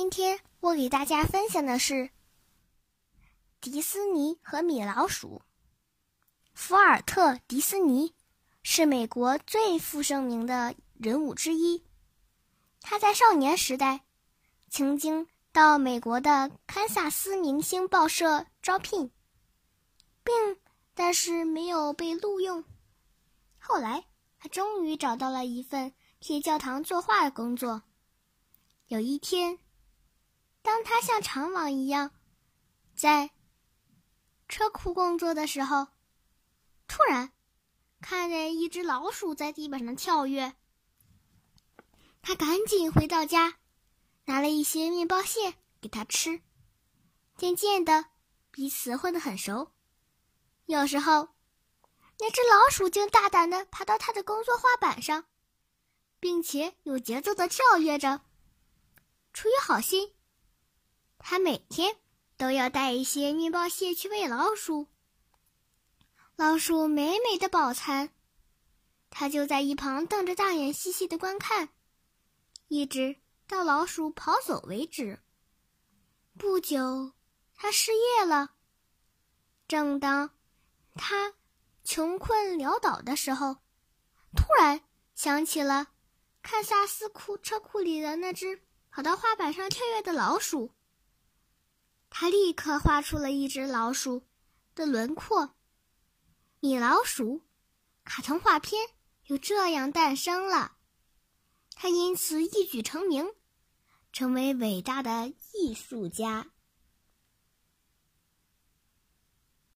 今天我给大家分享的是迪斯尼和米老鼠。福尔特·迪斯尼是美国最负盛名的人物之一。他在少年时代曾经到美国的堪萨斯明星报社招聘，并但是没有被录用。后来，他终于找到了一份替教堂作画的工作。有一天。当他像常往一样在车库工作的时候，突然看见一只老鼠在地板上跳跃。他赶紧回到家，拿了一些面包屑给它吃。渐渐的，彼此混得很熟。有时候，那只老鼠竟大胆的爬到他的工作画板上，并且有节奏的跳跃着。出于好心。他每天都要带一些面包屑去喂老鼠。老鼠美美的饱餐，他就在一旁瞪着大眼细细的观看，一直到老鼠跑走为止。不久，他失业了。正当他穷困潦倒的时候，突然想起了堪萨斯库车库里的那只跑到画板上跳跃的老鼠。他立刻画出了一只老鼠的轮廓，米老鼠，卡通画片就这样诞生了。他因此一举成名，成为伟大的艺术家。